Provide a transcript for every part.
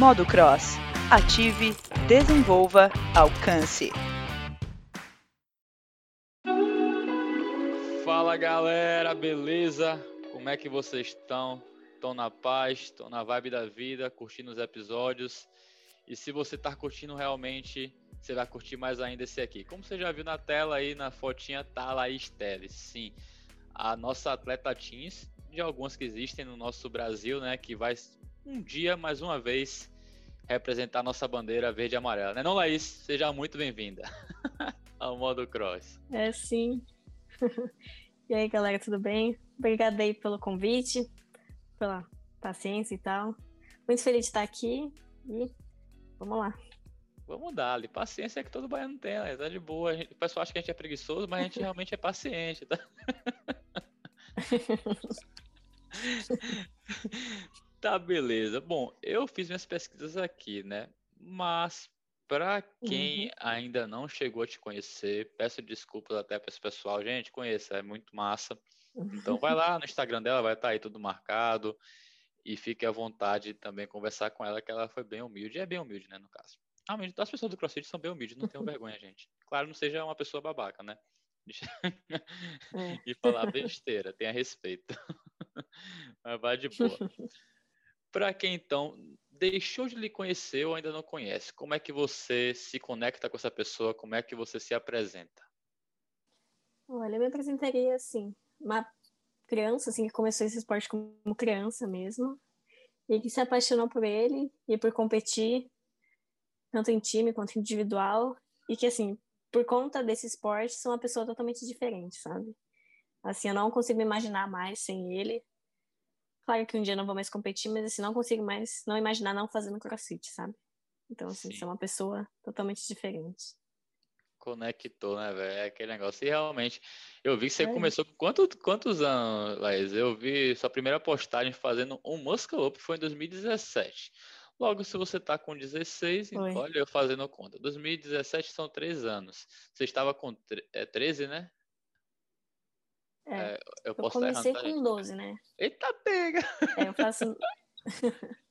Modo Cross. Ative, desenvolva, alcance. Fala galera, beleza? Como é que vocês estão? Estão na paz? Estão na vibe da vida, curtindo os episódios? E se você está curtindo realmente, você vai curtir mais ainda esse aqui. Como você já viu na tela aí, na fotinha, tá a Laís Teles. Sim, a nossa atleta teens, de algumas que existem no nosso Brasil, né? Que vai um dia, mais uma vez, representar nossa bandeira verde e amarela. Né não, Laís? Seja muito bem-vinda ao Modo Cross. É, sim. e aí, galera, tudo bem? Obrigada aí pelo convite, pela paciência e tal. Muito feliz de estar aqui e vamos lá. Vamos dar ali. Paciência é que todo baiano tem, né? Tá de boa. Gente, o pessoal acha que a gente é preguiçoso, mas a gente realmente é paciente, tá? Tá, beleza. Bom, eu fiz minhas pesquisas aqui, né? Mas para quem uhum. ainda não chegou a te conhecer, peço desculpas até para esse pessoal. Gente, conheça, é muito massa. Então vai lá no Instagram dela, vai estar tá aí tudo marcado. E fique à vontade de também conversar com ela, que ela foi bem humilde. É bem humilde, né, no caso. Realmente, as pessoas do CrossFit são bem humildes, não tenham vergonha, gente. Claro, não seja uma pessoa babaca, né? e falar besteira, tenha respeito. Mas vai de boa. Para quem então deixou de lhe conhecer ou ainda não conhece, como é que você se conecta com essa pessoa? Como é que você se apresenta? Olha, eu me apresentaria assim, uma criança assim que começou esse esporte como criança mesmo e que se apaixonou por ele e por competir tanto em time quanto individual e que assim por conta desse esporte, sou uma pessoa totalmente diferente, sabe? Assim, eu não consigo me imaginar mais sem ele. Claro que um dia eu não vou mais competir, mas assim, não consigo mais não imaginar não fazendo crossfit, sabe? Então, assim, Sim. sou uma pessoa totalmente diferente. Conectou, né, velho? É aquele negócio. E realmente, eu vi que você é. começou com quantos, quantos anos, Laís? Eu vi sua primeira postagem fazendo um Muscle Up foi em 2017. Logo, se você está com 16, então, olha, eu fazendo conta. 2017 são três anos. Você estava com é, 13, né? É, é eu, eu comecei com gente. 12, né? Eita, pega! É, eu faço...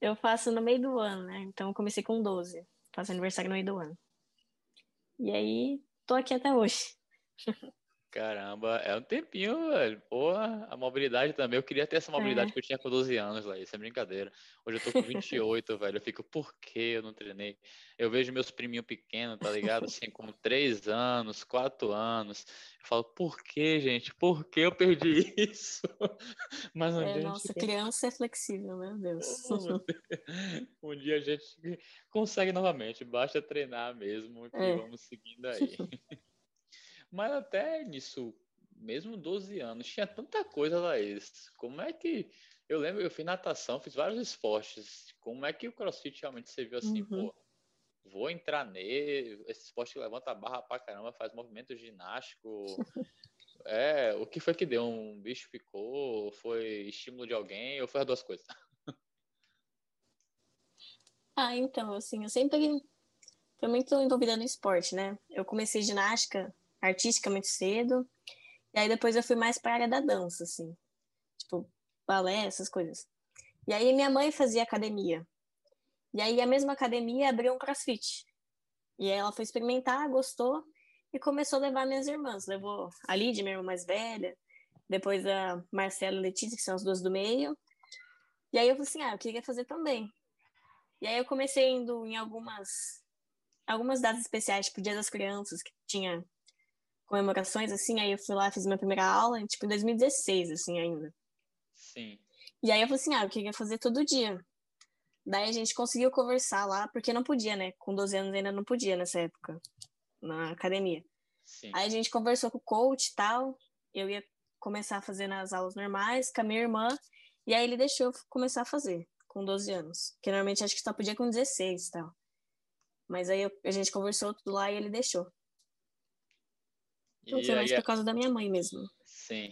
eu faço no meio do ano, né? Então, eu comecei com 12. Faço aniversário no meio do ano. E aí, tô aqui até hoje. Caramba, é um tempinho, velho. Porra, a mobilidade também. Eu queria ter essa mobilidade é. que eu tinha com 12 anos, lá. Isso é brincadeira. Hoje eu tô com 28, velho. Eu fico, por que eu não treinei? Eu vejo meus priminhos pequenos, tá ligado? Assim, com 3 anos, 4 anos. Eu falo, por que, gente? Por que eu perdi isso? Mas um é, dia nossa, gente... criança é flexível, meu Deus. um dia a gente consegue novamente. Basta treinar mesmo e é. vamos seguindo aí. Mas até nisso, mesmo 12 anos, tinha tanta coisa, Laís. Como é que. Eu lembro, eu fiz natação, fiz vários esportes. Como é que o crossfit realmente você viu assim, uhum. pô, vou entrar nele, esse esporte que levanta a barra pra caramba, faz movimento ginástico. é, o que foi que deu? Um bicho ficou? Foi estímulo de alguém? Ou foi as duas coisas? ah, então, assim, eu sempre fui muito envolvida no esporte, né? Eu comecei ginástica artística muito cedo. E aí depois eu fui mais para a área da dança, assim. Tipo, balé, essas coisas. E aí minha mãe fazia academia. E aí a mesma academia abriu um crossfit. E aí ela foi experimentar, gostou e começou a levar minhas irmãs. Levou a Lídia, minha irmã mais velha, depois a Marcela e a Letícia, que são as duas do meio. E aí eu falei assim, ah, eu queria fazer também. E aí eu comecei indo em algumas algumas datas especiais, tipo Dia das Crianças, que tinha comemorações, assim, aí eu fui lá, fiz minha primeira aula, tipo, em 2016, assim, ainda. Sim. E aí eu falei assim, ah, eu queria fazer todo dia. Daí a gente conseguiu conversar lá, porque não podia, né? Com 12 anos ainda não podia nessa época, na academia. Sim. Aí a gente conversou com o coach e tal, eu ia começar a fazer nas aulas normais com a minha irmã, e aí ele deixou eu começar a fazer, com 12 anos. Que normalmente acho que só podia com 16 e tal. Mas aí eu, a gente conversou tudo lá e ele deixou. Então, foi mais por causa da minha mãe mesmo. Sim.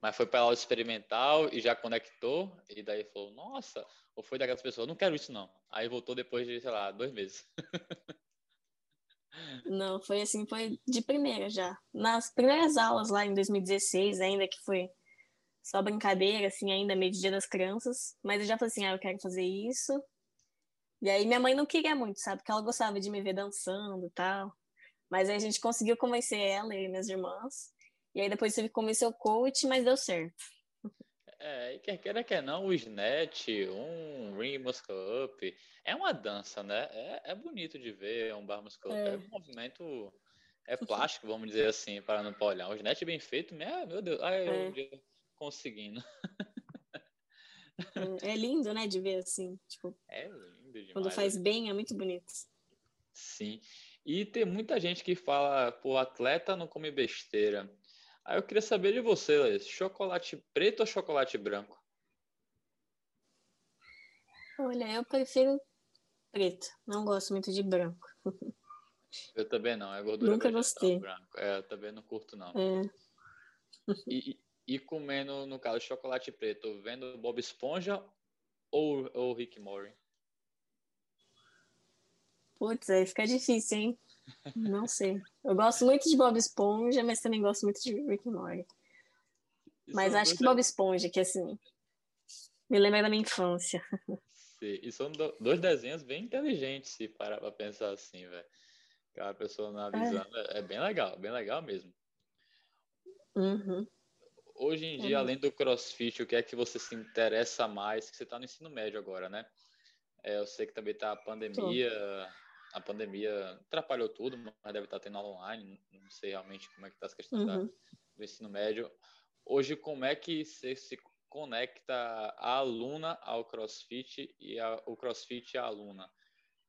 Mas foi para aula experimental e já conectou, e daí falou, nossa, ou foi daquelas pessoas, não quero isso não. Aí voltou depois de, sei lá, dois meses. não, foi assim, foi de primeira já. Nas primeiras aulas lá em 2016, ainda que foi só brincadeira, assim, ainda meio dia das crianças, mas eu já falei assim, ah, eu quero fazer isso. E aí minha mãe não queria muito, sabe? Porque ela gostava de me ver dançando e tal. Mas aí a gente conseguiu convencer ela e minhas irmãs. E aí depois teve que convencer o coach, mas deu certo. É, e quer queira, quer não, o Snatch, um Ring Muscle Up, é uma dança, né? É, é bonito de ver, é um bar muscle up, é. é um movimento, é plástico, vamos dizer assim, para não olhar. O Snatch bem feito, meu, meu Deus, ai, é. eu conseguindo. É, é lindo, né, de ver assim, tipo... É lindo demais. Quando faz bem, é muito bonito. Sim, e tem muita gente que fala, pô, atleta não come besteira. Aí eu queria saber de você, Laís, chocolate preto ou chocolate branco? Olha, eu prefiro preto, não gosto muito de branco. Eu também não, é gordura Nunca gostei. branco. É, eu também não curto não. É. E, e comendo, no caso, chocolate preto, vendo Bob Esponja ou, ou Rick Mori? Putz, aí fica difícil, hein? Não sei. Eu gosto muito de Bob Esponja, mas também gosto muito de Rick and Morty. Mas acho que Bob Esponja, que assim, me lembra da minha infância. Sim. E são dois desenhos bem inteligentes, se parar pra pensar assim, velho. Aquela pessoa analisando. É. é bem legal, bem legal mesmo. Uhum. Hoje em dia, uhum. além do crossfit, o que é que você se interessa mais? Que você tá no ensino médio agora, né? É, eu sei que também tá a pandemia. Tô a pandemia atrapalhou tudo, mas deve estar tendo aula online, não sei realmente como é que está as questões uhum. da, do ensino médio. Hoje, como é que você se conecta a aluna ao CrossFit e a, o CrossFit à aluna?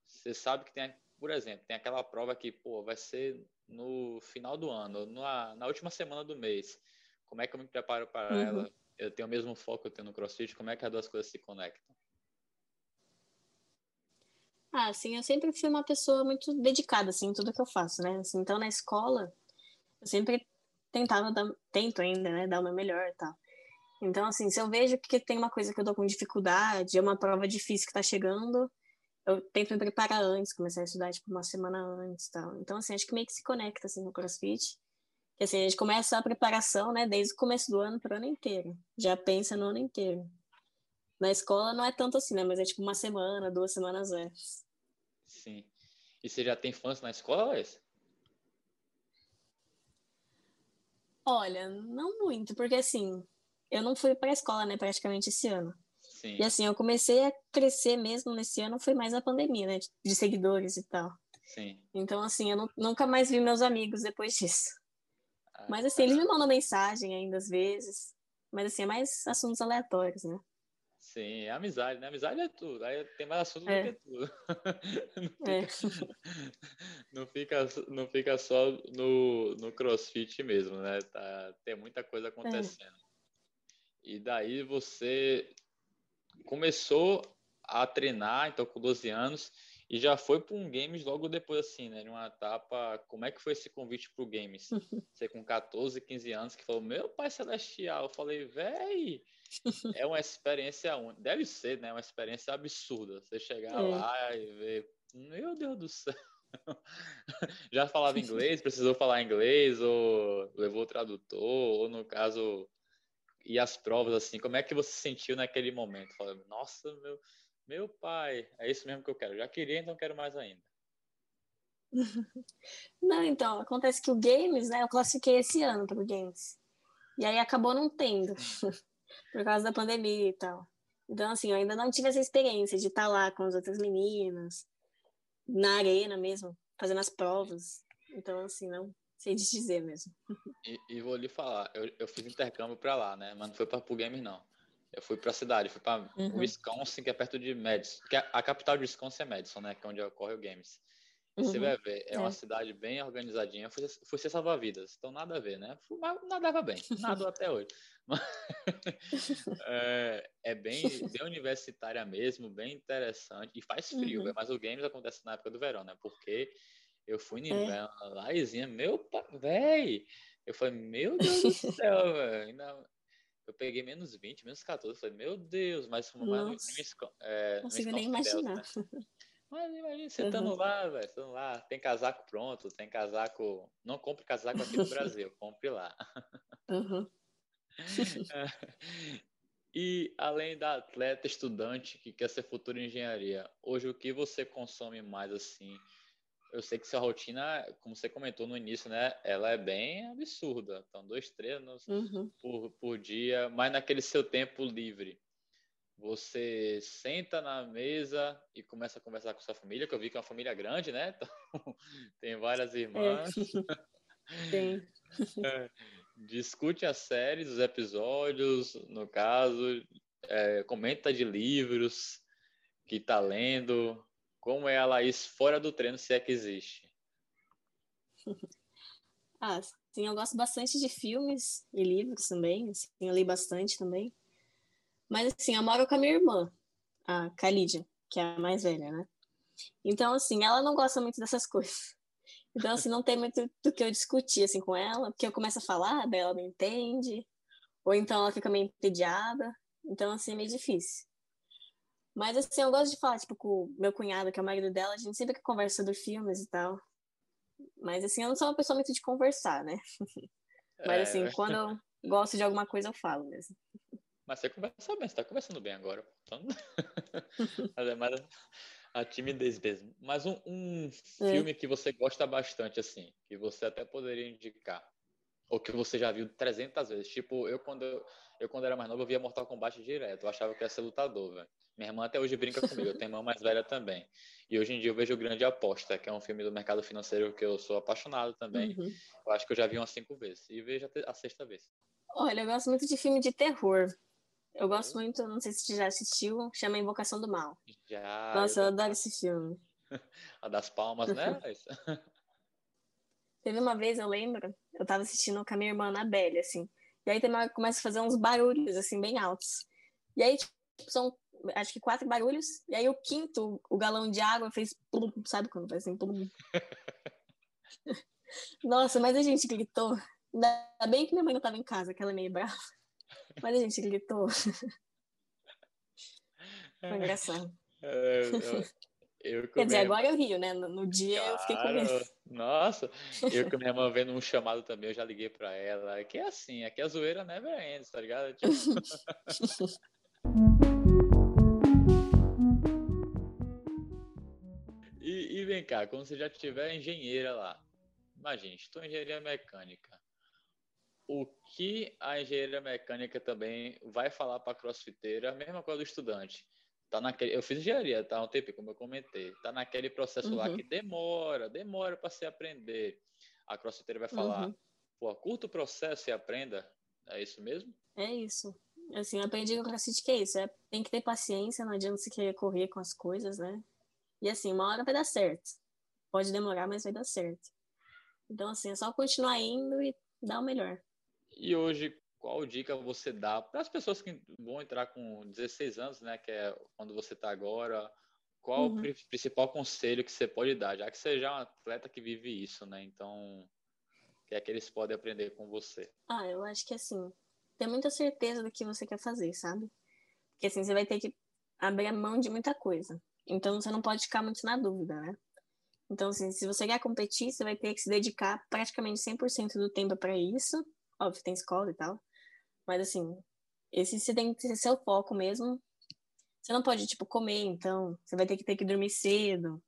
Você sabe que tem, por exemplo, tem aquela prova que, pô, vai ser no final do ano, na, na última semana do mês. Como é que eu me preparo para uhum. ela? Eu tenho o mesmo foco que eu tenho no CrossFit, como é que as duas coisas se conectam? Ah, assim, eu sempre fui uma pessoa muito dedicada, assim, em tudo que eu faço, né? Assim, então, na escola, eu sempre tentava dar, tento ainda, né, dar o meu melhor e tal. Então, assim, se eu vejo que tem uma coisa que eu tô com dificuldade, é uma prova difícil que tá chegando, eu tento me preparar antes, começar a estudar, tipo, uma semana antes tal. Então, assim, acho que meio que se conecta, assim, no CrossFit. Que, assim, a gente começa a preparação, né, desde o começo do ano pro ano inteiro. Já pensa no ano inteiro. Na escola não é tanto assim, né? Mas é tipo uma semana, duas semanas antes. Sim. E você já tem fãs na escola, Wes? Olha, não muito, porque assim, eu não fui para a escola, né, praticamente esse ano. Sim. E assim, eu comecei a crescer mesmo nesse ano, foi mais a pandemia, né, de seguidores e tal. Sim. Então, assim, eu não, nunca mais vi meus amigos depois disso. Ah, Mas assim, eles me mandam mensagem ainda às vezes. Mas assim, é mais assuntos aleatórios, né? Sim, é amizade, né? Amizade é tudo. Aí tem mais assunto é. do que tudo. não, fica, é. não, fica, não fica só no, no crossfit mesmo, né? Tá, tem muita coisa acontecendo. É. E daí você começou a treinar, então com 12 anos, e já foi para um games logo depois, assim, né? Numa etapa. Como é que foi esse convite para o games? Você com 14, 15 anos, que falou: Meu pai celestial. Eu falei: Véi, é uma experiência única. Deve ser, né? Uma experiência absurda. Você chegar é. lá e ver: Meu Deus do céu. já falava inglês, precisou falar inglês, ou levou o tradutor, ou no caso. E as provas, assim, como é que você sentiu naquele momento? Falando, nossa, meu, meu pai, é isso mesmo que eu quero. Já queria, então quero mais ainda. Não, então, acontece que o Games, né, eu classifiquei esse ano para o Games. E aí acabou não tendo, por causa da pandemia e tal. Então, assim, eu ainda não tive essa experiência de estar lá com as outras meninas, na arena mesmo, fazendo as provas. Então, assim, não sei te dizer mesmo. E, e vou lhe falar, eu, eu fiz intercâmbio para lá, né, mas não foi para o Games, não. Eu fui para a cidade, fui para uhum. Wisconsin, que é perto de Madison, que é, a capital de Wisconsin é Madison, né, que é onde ocorre o Games. Uhum. você vai ver, é, é, uma cidade bem organizadinha. Fui, fui ser salva-vidas, então nada a ver, né? Mas nadava bem, nado até hoje. é, é, bem, bem universitária mesmo, bem interessante. E faz frio, uhum. mas o Games acontece na época do verão, né? Porque eu fui no é. inverno é. lá e meu pai, véi! Eu falei, meu Deus do céu, velho. Eu peguei menos 20, menos 14. Falei, meu Deus, mas no, no, é, não consigo nem imaginar. Né? Mas imagina, você estando uhum. lá, velho, estando lá, tem casaco pronto, tem casaco. Não compre casaco aqui no Brasil, compre lá. Uhum. E além da atleta estudante que quer ser futura engenharia, hoje o que você consome mais assim? Eu sei que sua rotina, como você comentou no início, né? Ela é bem absurda. Então, dois treinos uhum. por, por dia, mas naquele seu tempo livre. Você senta na mesa e começa a conversar com sua família, que eu vi que é uma família grande, né? Então, tem várias irmãs. É. Tem. É discute as séries, os episódios, no caso, é, comenta de livros que está lendo. Como é a Laís fora do treino, se é que existe? ah, sim, eu gosto bastante de filmes e livros também. Assim, eu li bastante também. Mas, assim, eu moro com a minha irmã, a Khalídia, que é a mais velha, né? Então, assim, ela não gosta muito dessas coisas. Então, assim, não tem muito do que eu discutir, assim, com ela, porque eu começo a falar, daí ela não entende, ou então ela fica meio entediada, então, assim, é meio difícil. Mas, assim, eu gosto de falar, tipo, com o meu cunhado, que é o marido dela, a gente sempre conversa sobre filmes e tal. Mas, assim, eu não sou uma pessoa muito de conversar, né? Mas, assim, é... quando eu gosto de alguma coisa, eu falo mesmo. Mas você conversa bem, você tá conversando bem agora. Então... mas, é, mas a timidez mesmo. Mas um, um é. filme que você gosta bastante, assim, que você até poderia indicar, ou que você já viu 300 vezes. Tipo, eu quando eu quando era mais novo, eu via Mortal Kombat direto. Eu achava que ia ser lutador, velho. Minha irmã até hoje brinca comigo, eu tenho irmã mais velha também. E hoje em dia eu vejo Grande Aposta, que é um filme do mercado financeiro que eu sou apaixonado também. Uhum. Eu acho que eu já vi umas cinco vezes. E vejo a sexta vez. Olha, eu gosto muito de filme de terror. Eu gosto muito, não sei se você já assistiu, chama Invocação do Mal. Já. Nossa, eu, eu adoro esse filme. A das palmas, né? Teve uma vez, eu lembro, eu tava assistindo com a minha irmã Anabelle, assim. E aí tem uma, começa a fazer uns barulhos, assim, bem altos. E aí, tipo, são, acho que quatro barulhos. E aí o quinto, o galão de água fez plum, sabe quando faz assim, plum? Nossa, mas a gente gritou. Ainda bem que minha mãe não tava em casa, que ela é meio brava. Mas a gente gritou. Foi engraçado. É, eu, eu Quer dizer, agora eu rio, né? No, no dia claro. eu fiquei com medo. Nossa, eu com minha irmã vendo um chamado também, eu já liguei pra ela. Aqui é assim, aqui a zoeira never ends, tá ligado? Tipo... e, vem cá, quando você já tiver engenheira lá, imagine, estou em engenharia mecânica o que a engenharia mecânica também vai falar para a crossfiteira, a mesma coisa do estudante. Tá naquele, eu fiz engenharia, tá um tempo, como eu comentei. Tá naquele processo uhum. lá que demora, demora para se aprender. A crossfiteira vai falar, uhum. pô, curto processo e aprenda. É isso mesmo? É isso. Assim, aprendi com crossfit que é isso. É, tem que ter paciência, não adianta você querer correr com as coisas, né? E assim, uma hora vai dar certo. Pode demorar, mas vai dar certo. Então, assim, é só continuar indo e dar o melhor. E hoje, qual dica você dá para as pessoas que vão entrar com 16 anos, né, que é quando você está agora? Qual uhum. o principal conselho que você pode dar, já que você já é um atleta que vive isso, né? Então, o que é que eles podem aprender com você? Ah, eu acho que assim, ter muita certeza do que você quer fazer, sabe? Porque assim, você vai ter que abrir a mão de muita coisa. Então, você não pode ficar muito na dúvida, né? Então, assim, se você quer competir, você vai ter que se dedicar praticamente 100% do tempo para isso óbvio, tem escola e tal. Mas assim, esse você tem que ser seu foco mesmo. Você não pode, tipo, comer, então. Você vai ter que ter que dormir cedo.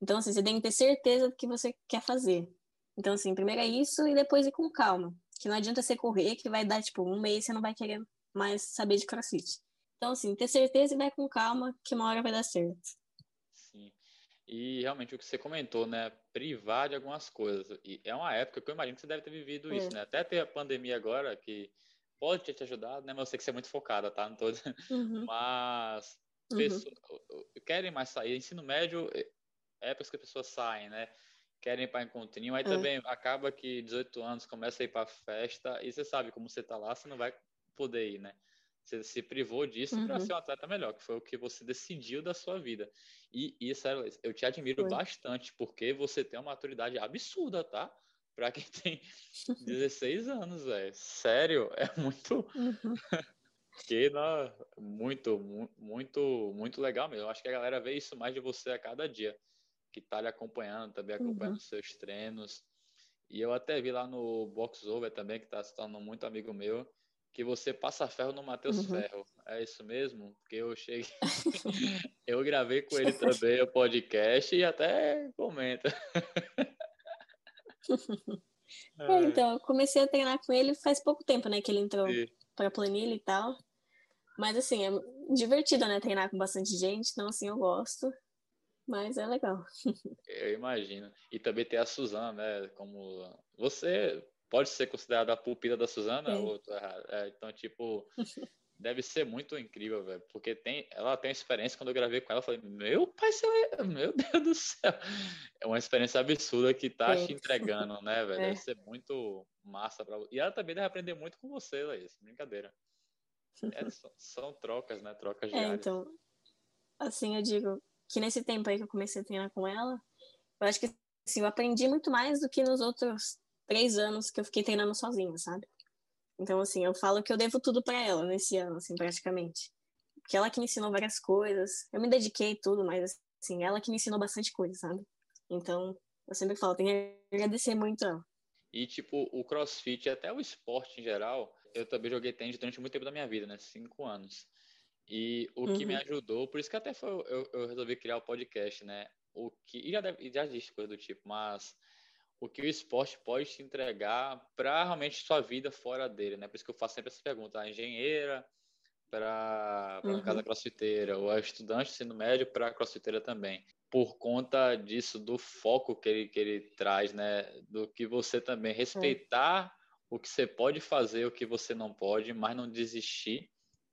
Então, assim, você tem que ter certeza do que você quer fazer. Então, assim, primeiro é isso e depois ir com calma. Que não adianta você correr, que vai dar, tipo, um mês você não vai querer mais saber de crossfit. Então, assim, ter certeza e vai com calma, que uma hora vai dar certo. E realmente o que você comentou, né? Privar de algumas coisas. E é uma época que eu imagino que você deve ter vivido é. isso, né? Até ter a pandemia agora, que pode ter te ajudado, né? Mas eu sei que você é muito focada, tá? Não tô... Uhum. Mas uhum. pessoas querem mais sair. Ensino médio, é épocas que as pessoas saem, né? Querem ir para encontrinho. Aí é. também acaba que 18 anos começa a ir para festa. E você sabe como você tá lá, você não vai poder ir, né? Você se privou disso uhum. para ser um atleta melhor, que foi o que você decidiu da sua vida. E, e sério, eu te admiro foi. bastante, porque você tem uma maturidade absurda, tá? Para quem tem 16 anos, velho. Sério, é muito. Uhum. que não, muito, muito, muito legal mesmo. Eu acho que a galera vê isso mais de você a cada dia, que tá lhe acompanhando, também acompanhando uhum. seus treinos. E eu até vi lá no Box Over também, que tá se tornando muito amigo meu que você passa ferro no Matheus uhum. Ferro. É isso mesmo? Porque eu cheguei. eu gravei com ele também o podcast e até comenta. é, então, eu comecei a treinar com ele faz pouco tempo, né? Que ele entrou para planilha e tal. Mas assim, é divertido, né? Treinar com bastante gente, então assim, eu gosto. Mas é legal. eu imagino. E também tem a Suzana, né? Como você pode ser considerada a pupila da Suzana é. ou é, então tipo deve ser muito incrível, velho, porque tem ela tem uma experiência quando eu gravei com ela, eu falei, meu pai, é, meu Deus do céu. É uma experiência absurda que tá é. te entregando, né, velho? É. Deve ser muito massa para E ela também deve aprender muito com você, Laís. Brincadeira. É, são, são, trocas, né? Trocas de É, então, assim, eu digo que nesse tempo aí que eu comecei a treinar com ela, eu acho que assim, eu aprendi muito mais do que nos outros três anos que eu fiquei treinando sozinha, sabe? Então, assim, eu falo que eu devo tudo para ela nesse ano, assim, praticamente. Porque ela que me ensinou várias coisas. Eu me dediquei tudo, mas, assim, ela que me ensinou bastante coisa, sabe? Então, eu sempre falo, tenho que agradecer muito ela. E, tipo, o crossfit, até o esporte em geral, eu também joguei tênis durante muito tempo da minha vida, né? Cinco anos. E o uhum. que me uhum. ajudou, por isso que até foi, eu, eu resolvi criar o podcast, né? O que, e já, deve, já existe coisa do tipo, mas o que o esporte pode te entregar para realmente sua vida fora dele, né? Por isso que eu faço sempre essa pergunta, a engenheira para uhum. casa crossfiteira, ou a estudante de ensino médio para crossfiteira também. Por conta disso, do foco que ele, que ele traz, né? Do que você também respeitar o que você pode fazer, o que você não pode, mas não desistir.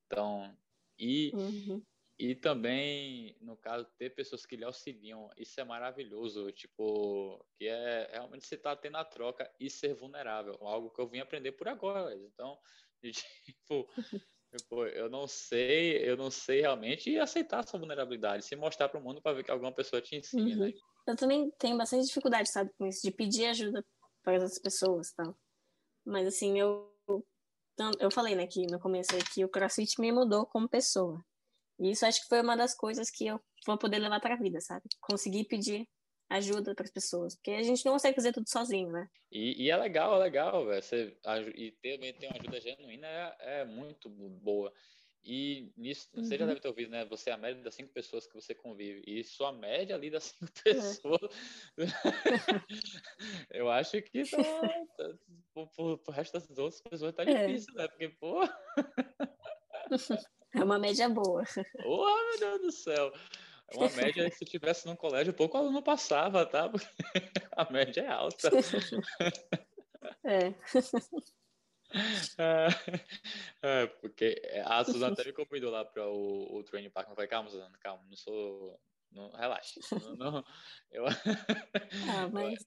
Então, e uhum. E também, no caso, ter pessoas que lhe auxiliam, isso é maravilhoso, tipo, que é realmente você tá tendo a troca e ser vulnerável, algo que eu vim aprender por agora. Então, tipo, tipo, eu não sei, eu não sei realmente aceitar essa vulnerabilidade, se mostrar para o mundo para ver que alguma pessoa te ensina. Uhum. Eu também tenho bastante dificuldade, sabe, com isso, de pedir ajuda para outras pessoas, tal. Mas assim, eu eu falei, né, que no começo aí que o CrossFit me mudou como pessoa. E isso acho que foi uma das coisas que eu vou poder levar para a vida, sabe? Conseguir pedir ajuda para as pessoas, porque a gente não consegue fazer tudo sozinho, né? E, e é legal, é legal, velho. E ter, ter uma ajuda genuína é, é muito boa. E nisso, uhum. você já uhum. deve ter ouvido, né? Você é a média das cinco pessoas que você convive. E sua média ali das cinco é. pessoas. É. eu acho que tá, tá, pro, pro, pro resto das outras pessoas tá é. difícil, né? Porque, pô. É uma média boa. Oh, meu Deus do céu. É uma média que se tivesse num colégio, pouco aluno passava, tá? Porque a média é alta. É. É, é, porque a Suzana até me convidou lá para o, o training park. Eu falei, calma, Suzana, calma, não sou. Não, relaxa. Não, não, eu... Ah, mas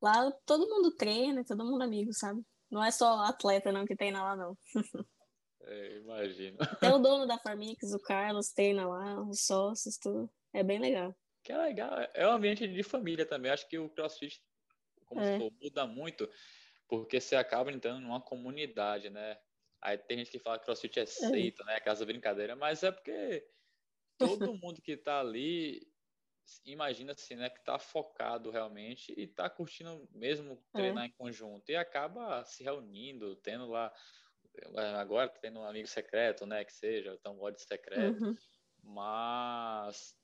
lá todo mundo treina, todo mundo amigo, sabe? Não é só atleta não que treina lá, não. É, imagino. Até o dono da Farmix, o Carlos, treina lá, os sócios, tudo. É bem legal. Que é legal. É um ambiente de família também. Acho que o CrossFit, como é. falou, muda muito, porque você acaba entrando numa comunidade, né? Aí tem gente que fala que CrossFit é, é. seita, é. né? Casa brincadeira, mas é porque todo mundo que tá ali imagina assim, né, que tá focado realmente e tá curtindo mesmo treinar é. em conjunto e acaba se reunindo, tendo lá agora tendo um amigo secreto, né, que seja, então ódio secreto, uhum. mas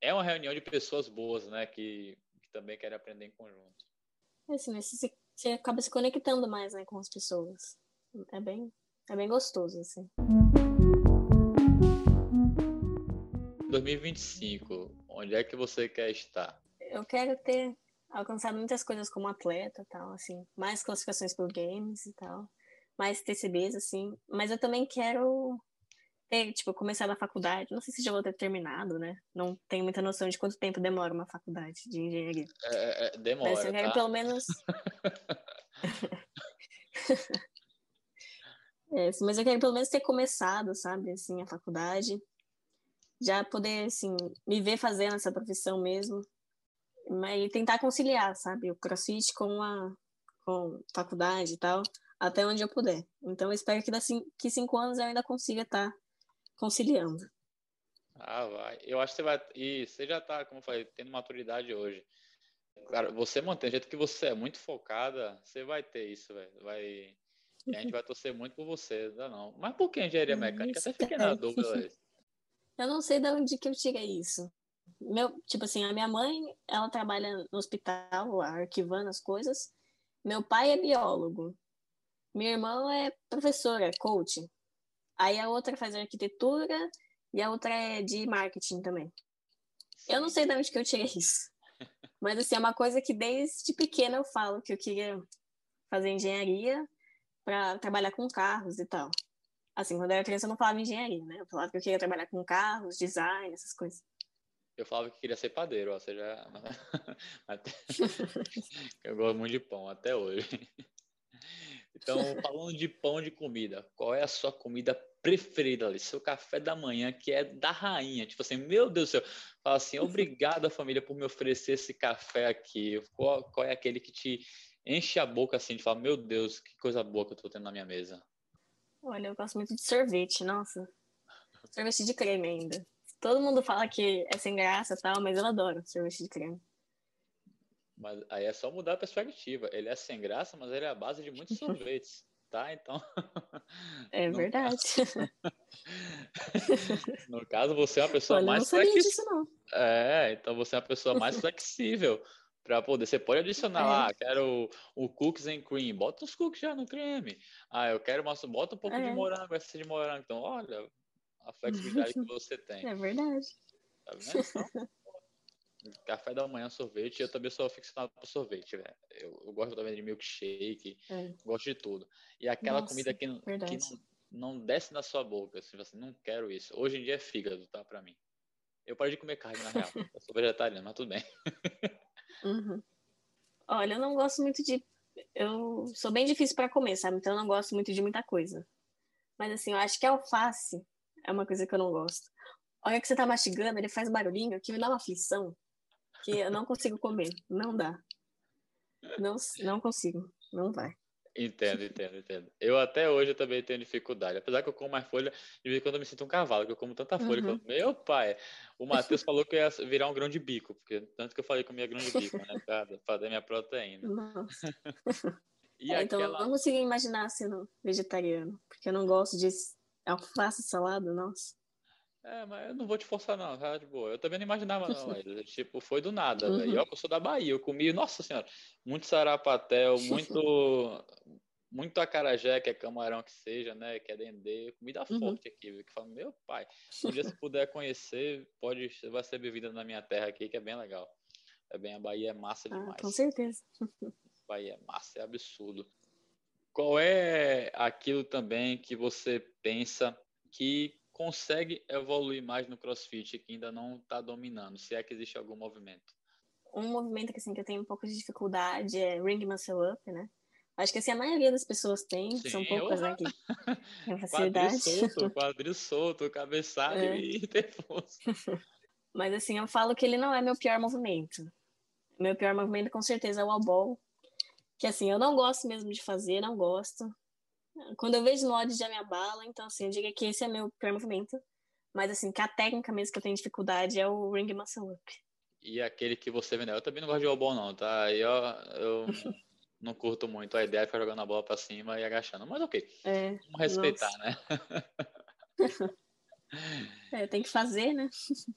é uma reunião de pessoas boas, né, que, que também querem aprender em conjunto. É assim, você, você acaba se conectando mais, né, com as pessoas. É bem, é bem gostoso, assim. 2025, onde é que você quer estar? Eu quero ter alcançado muitas coisas como atleta, tal, assim, mais classificações por games e tal mais TCBs, assim. Mas eu também quero ter, tipo, começar na faculdade. Não sei se já vou ter terminado, né? Não tenho muita noção de quanto tempo demora uma faculdade de engenharia. É, é, é demora. Mas eu quero tá? pelo menos. é, mas eu quero pelo menos ter começado, sabe, assim, a faculdade. Já poder, assim, me ver fazendo essa profissão mesmo. E tentar conciliar, sabe, o crossfit com a com faculdade e tal até onde eu puder. Então, eu espero que daqui que cinco anos eu ainda consiga estar tá conciliando. Ah, vai. Eu acho que você vai. E você já está, como eu falei, tendo maturidade hoje. Claro, você mantém o jeito que você é muito focada, você vai ter isso, velho. Vai. A gente vai torcer muito por você, não, não. Mas por que engenharia mecânica? Até fiquei na dúvida. Eu não sei de onde que eu tirei isso. Meu, tipo assim, a minha mãe, ela trabalha no hospital, arquivando as coisas. Meu pai é biólogo. Minha irmã é professora, coach. Aí a outra faz arquitetura e a outra é de marketing também. Eu não sei de onde que eu tirei isso. Mas assim, é uma coisa que desde pequena eu falo que eu queria fazer engenharia para trabalhar com carros e tal. Assim, quando eu era criança eu não falava engenharia, né? Eu falava que eu queria trabalhar com carros, design, essas coisas. Eu falava que queria ser padeiro, ou seja, eu gosto muito de pão até hoje. Então, falando de pão de comida, qual é a sua comida preferida ali? Seu café da manhã, que é da rainha. Tipo assim, meu Deus do céu. Fala assim, obrigado, família, por me oferecer esse café aqui. Qual, qual é aquele que te enche a boca assim, de falar, meu Deus, que coisa boa que eu tô tendo na minha mesa? Olha, eu gosto muito de sorvete, nossa. Sorvete de creme ainda. Todo mundo fala que é sem graça e tal, mas eu adoro sorvete de creme. Mas aí é só mudar a perspectiva. Ele é sem graça, mas ele é a base de muitos sorvetes, tá? Então. É verdade. no caso, você é uma pessoa Olha, mais flexível. É, então você é uma pessoa mais flexível para poder. Você pode adicionar é. lá, quero o, o, cookies and cream, bota os cookies já no creme. Ah, eu quero uma, bota um pouco é. de morango, essa de morango. Então, olha a flexibilidade que você tem. É verdade. Tá vendo? Então, Café da manhã, sorvete. Eu também sou aficionado por sorvete, velho. Eu, eu, gosto também de milkshake, é. gosto de tudo. E aquela Nossa, comida que, que não, não, desce na sua boca, assim, você não quero isso. Hoje em dia é fígado, tá? Pra mim. Eu parei de comer carne, na real. Eu sou vegetariano, mas tudo bem. Uhum. Olha, eu não gosto muito de. Eu sou bem difícil para comer, sabe? Então eu não gosto muito de muita coisa. Mas assim, eu acho que alface é uma coisa que eu não gosto. Olha que você tá mastigando, ele faz barulhinho que me dá uma aflição que eu não consigo comer. Não dá. Não, não consigo. Não vai. Entendo, entendo, entendo. Eu até hoje eu também tenho dificuldade. Apesar que eu como mais folha, de vez em quando eu me sinto um cavalo, que eu como tanta folha. Uhum. Eu, meu pai, o Matheus falou que eu ia virar um grão de bico, porque tanto que eu falei que eu comia grão de bico, né? Pra fazer minha proteína. Nossa. e é, Então eu não consigo imaginar sendo vegetariano, porque eu não gosto de alface salada, nossa. É, mas eu não vou te forçar, não, tá? De boa. Eu também não imaginava, não, mas, tipo, foi do nada, uhum. velho. Eu, eu sou da Bahia, eu comi, nossa senhora, muito sarapatel, muito, muito acarajé, que é camarão que seja, né? Que é dendê, comida uhum. forte aqui, viu? Que fala, meu pai, um dia se puder conhecer, pode, vai ser bebida na minha terra aqui, que é bem legal. É bem, a Bahia é massa ah, demais. com certeza. Bahia é massa, é absurdo. Qual é aquilo também que você pensa que consegue evoluir mais no CrossFit que ainda não está dominando, se é que existe algum movimento? Um movimento que, assim, que eu tenho um pouco de dificuldade é Ring Muscle Up, né? Acho que assim, a maioria das pessoas tem, Sim, são poucas, né, que tem facilidade. Quadril solto, quadril solto, cabeçalho é. e ter força. Mas assim, eu falo que ele não é meu pior movimento. Meu pior movimento, com certeza, é o wall ball. Que assim, eu não gosto mesmo de fazer, não gosto. Quando eu vejo ódio já me abala, então assim, eu diria que esse é meu pior movimento. Mas assim, que a técnica mesmo que eu tenho dificuldade é o ring muscle up. E aquele que você vendeu, eu também não gosto de wall não, tá? Aí eu, eu não curto muito a ideia de ficar jogando a bola pra cima e agachando, mas ok. É, Vamos respeitar, nossa. né? é, tem que fazer, né?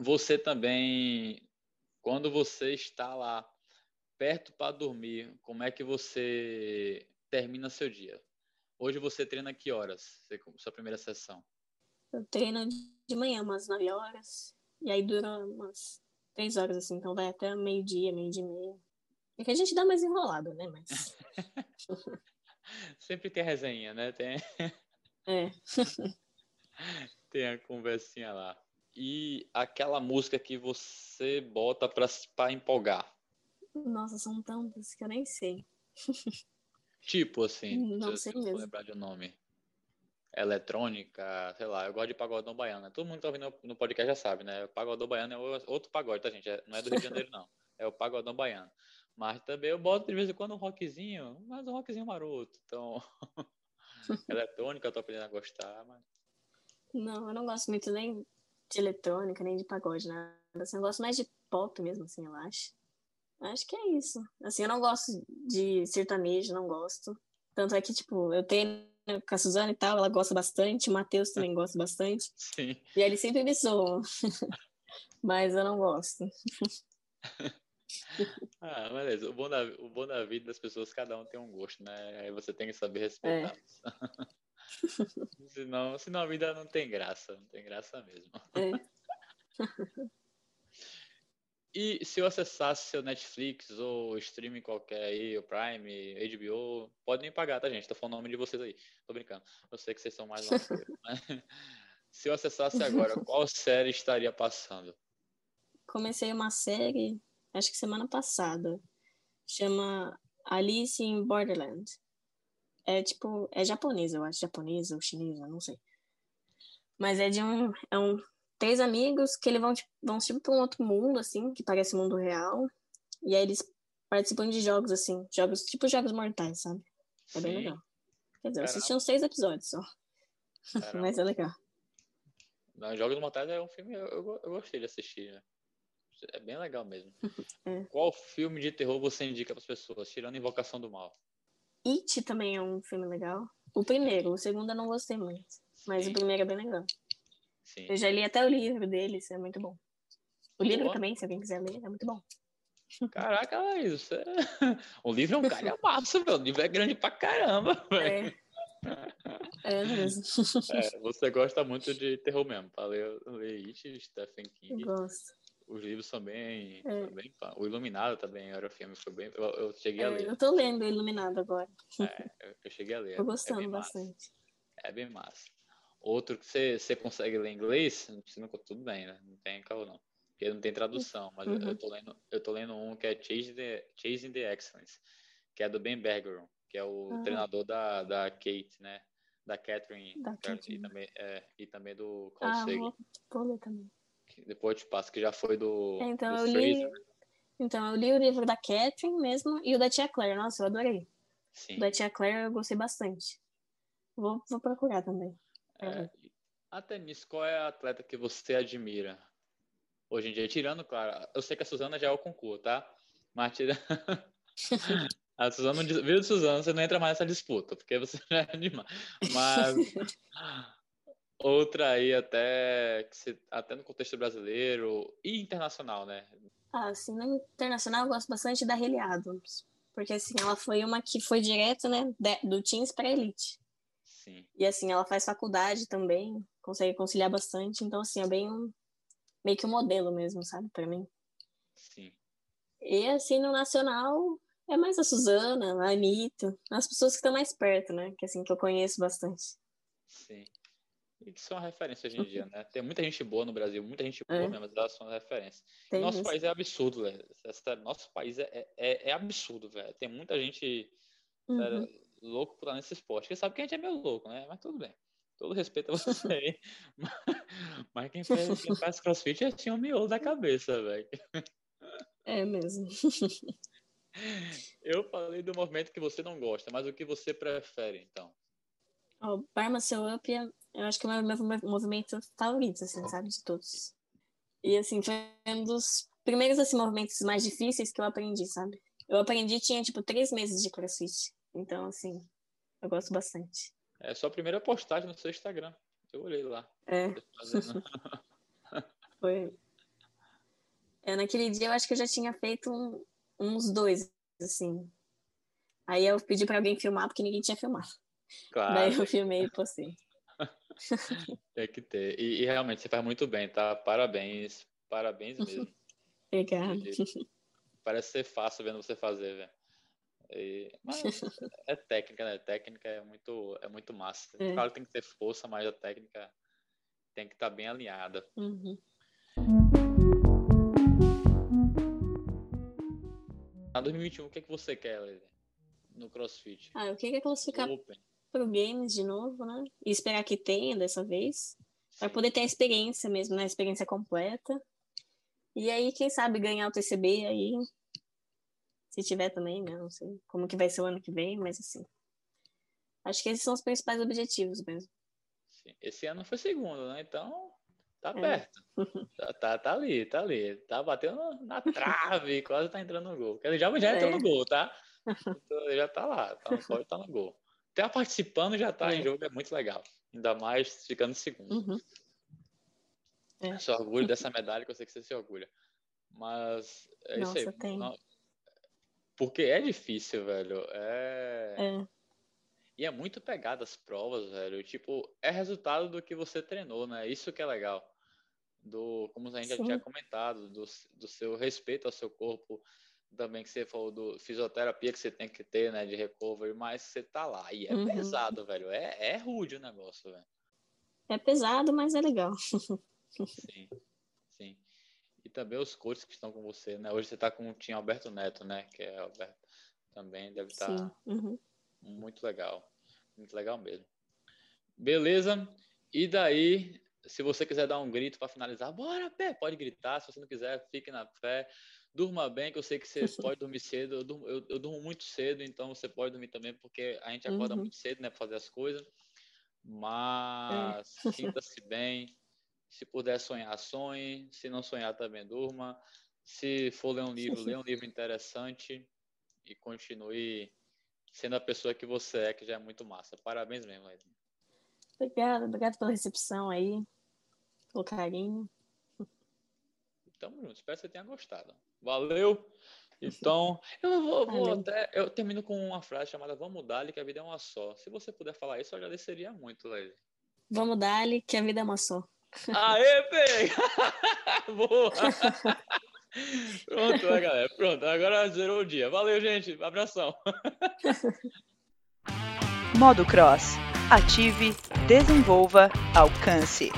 Você também, quando você está lá perto para dormir, como é que você termina seu dia? Hoje você treina que horas? Sua primeira sessão? Eu treino de manhã, umas 9 horas. E aí dura umas 3 horas, assim. Então vai até meio-dia, meio-dia e meia. É que a gente dá mais enrolado, né? Mas. Sempre tem a resenha, né? Tem... É. tem a conversinha lá. E aquela música que você bota pra, pra empolgar? Nossa, são tantas que eu nem sei. Tipo assim, não se, sei se lembrar de um nome. Eletrônica, sei lá, eu gosto de pagodão baiano. Né? Todo mundo que tá ouvindo no podcast já sabe, né? O pagodão baiano é outro pagode, tá, gente? É, não é do Rio de Janeiro, não. É o pagodão baiano. Mas também eu boto de vez em quando um rockzinho, mas um rockzinho maroto. Então, eletrônica eu tô aprendendo a gostar, mas... Não, eu não gosto muito nem de eletrônica, nem de pagode, nada. Assim, eu gosto mais de pop mesmo, assim, eu acho. Acho que é isso. Assim, eu não gosto de sertanejo, não gosto. Tanto é que, tipo, eu tenho com a Suzana e tal, ela gosta bastante, o Matheus também gosta bastante. Sim. E ele sempre me zoam. Mas eu não gosto. ah, beleza. O bom, da, o bom da vida das pessoas, cada um tem um gosto, né? Aí você tem que saber respeitar. É. senão, senão a vida não tem graça, não tem graça mesmo. É. E se eu acessasse seu Netflix ou streaming qualquer aí, o Prime, HBO, podem pagar, tá, gente? Tô falando o nome de vocês aí. Tô brincando. Eu sei que vocês são mais novos. se eu acessasse agora, qual série estaria passando? Comecei uma série, acho que semana passada. Chama Alice in Borderland. É tipo, é japonesa, eu acho, japonesa ou chinesa, não sei. Mas é de um, é um três amigos que eles vão, vão tipo para um outro mundo, assim, que parece mundo real. E aí eles participam de jogos, assim, jogos, tipo jogos mortais, sabe? É bem Sim. legal. Quer dizer, eu assisti uns seis episódios só. Mas é legal. Não, Jogos Mortais é um filme eu, eu, eu gostei de assistir, né? É bem legal mesmo. é. Qual filme de terror você indica para as pessoas, tirando Invocação do Mal? It também é um filme legal. O primeiro, o segundo eu não gostei muito. Mas Sim. o primeiro é bem legal. Sim. Eu já li até o livro deles, é muito bom. O livro Boa. também, se alguém quiser ler, é muito bom. Caraca, isso é... O livro é um calhamaço, meu. O livro é grande pra caramba, velho. É. é mesmo. É, você gosta muito de terror mesmo, pra ler, ler It, Stephen King. Eu gosto. Os livros são bem, é. bem. O Iluminado também era o filme, foi bem. Eu, eu cheguei é, a ler. Eu tô lendo o Iluminado agora. É, eu, cheguei a ler. Tô gostando é bastante. É bem massa. Outro que você, você consegue ler inglês, não tudo bem, né? Não tem carro não. Porque não tem tradução, mas uhum. eu, tô lendo, eu tô lendo um que é Chasing the, Chasing the Excellence, que é do Ben Bergeron, que é o uhum. treinador da, da Kate, né? Da Catherine, da Catherine. E, também, é, e também do Carl ah, Sagan. Vou ler também. Depois eu te passo, que já foi do. É, então, do eu li, então, eu li o livro da Catherine mesmo e o da Tia Claire. Nossa, eu adorei. Sim. O da Tia Claire eu gostei bastante. Vou, vou procurar também. É, até nisso, qual é a atleta que você admira? Hoje em dia, tirando, claro, eu sei que a Suzana já é o concurso, tá? Mas tirando. a Suzana, viu, Suzana, você não entra mais nessa disputa, porque você já é demais. Mas. outra aí, até, que até no contexto brasileiro e internacional, né? Ah, assim, no internacional eu gosto bastante da Haley Adams. Porque, assim, ela foi uma que foi direto, né, do Teams para Elite. Sim. E assim, ela faz faculdade também, consegue conciliar bastante, então assim, é bem um, meio que um modelo mesmo, sabe, para mim. Sim. E assim, no nacional, é mais a Suzana, a Anitta, as pessoas que estão mais perto, né, que assim, que eu conheço bastante. Sim. E que são referência hoje em dia, né? Tem muita gente boa no Brasil, muita gente boa é. mesmo, mas elas são referência. Tem nosso isso. país é absurdo, velho. Nosso país é, é, é absurdo, velho. Tem muita gente uhum. sério, louco por nesse esporte. Porque sabe que a gente é meio louco, né? Mas tudo bem. Todo respeito a você aí. mas, quem faz, quem faz crossfit é tinha o miolo da cabeça, velho. É mesmo. Eu falei do movimento que você não gosta, mas o que você prefere, então? O oh, Bar Muscle Up, eu acho que é o meu, meu movimento favorito, assim, sabe? De todos. E, assim, foi um dos primeiros, assim, movimentos mais difíceis que eu aprendi, sabe? Eu aprendi, tinha, tipo, três meses de crossfit. Então, assim, eu gosto bastante. É sua primeira postagem no seu Instagram. Eu olhei lá. É. Foi. É, naquele dia eu acho que eu já tinha feito um, uns dois, assim. Aí eu pedi para alguém filmar porque ninguém tinha filmado. Claro. Daí eu filmei e postei. Tem que ter. E, e, realmente você faz muito bem, tá? Parabéns. Parabéns mesmo. Obrigada. Parece ser fácil vendo você fazer, velho. E, mas é técnica, né? Técnica é muito, é muito massa. É. Claro tem que ter força, mas a técnica tem que estar tá bem alinhada. Uhum. Na 2021, o que, é que você quer, Lele? No CrossFit? Ah, eu queria classificar Open. pro Games de novo, né? E esperar que tenha dessa vez. Para poder ter a experiência mesmo, né? A experiência completa. E aí, quem sabe, ganhar o TCB aí se tiver também, né? Não sei como que vai ser o ano que vem, mas assim. Acho que esses são os principais objetivos mesmo. Sim. Esse ano foi segundo, né? Então, tá é. perto. tá, tá, tá, ali, tá ali. Tá batendo na trave, quase tá entrando no gol. Ele já, já é. entrou no gol, tá? Então, já tá lá, tá, pode tá no gol. Tá participando já tá é. em jogo, é muito legal. Ainda mais ficando segundo. Uhum. É. Se orgulho dessa medalha que eu sei que você se orgulha. Mas é Nossa, isso aí. Tem. Porque é difícil, velho. É... é. E é muito pegada as provas, velho. Tipo, é resultado do que você treinou, né? Isso que é legal. Do, como a gente Sim. já tinha comentado, do, do seu respeito ao seu corpo, também que você falou do fisioterapia que você tem que ter, né, de recovery, mas você tá lá e é uhum. pesado, velho. É, é rude o negócio, velho. É pesado, mas é legal. sim, sim. E também os coaches que estão com você, né? Hoje você tá com o Tim Alberto Neto, né? Que é Alberto também deve estar tá uhum. muito legal. Muito legal mesmo. Beleza? E daí, se você quiser dar um grito para finalizar, bora, pé, pode gritar. Se você não quiser, fique na fé durma bem, que eu sei que você pode dormir cedo. Eu durmo, eu, eu durmo, muito cedo, então você pode dormir também, porque a gente acorda uhum. muito cedo, né, para fazer as coisas. Mas é. sinta-se bem. Se puder sonhar, sonhe. Se não sonhar, também durma. Se for ler um livro, lê um livro interessante e continue sendo a pessoa que você é, que já é muito massa. Parabéns mesmo, Leslie. Obrigada, obrigada pela recepção aí, pelo carinho. Tamo junto, espero que você tenha gostado. Valeu! Então, eu vou, vou até. Eu termino com uma frase chamada Vamos dar-lhe que a vida é uma só. Se você puder falar isso, eu agradeceria muito, Leile. Vamos dar-lhe que a vida é uma só. Aê, pega! Boa! Pronto, né, galera? Pronto, agora zerou o dia. Valeu, gente. Abração. Modo Cross. Ative, desenvolva, alcance.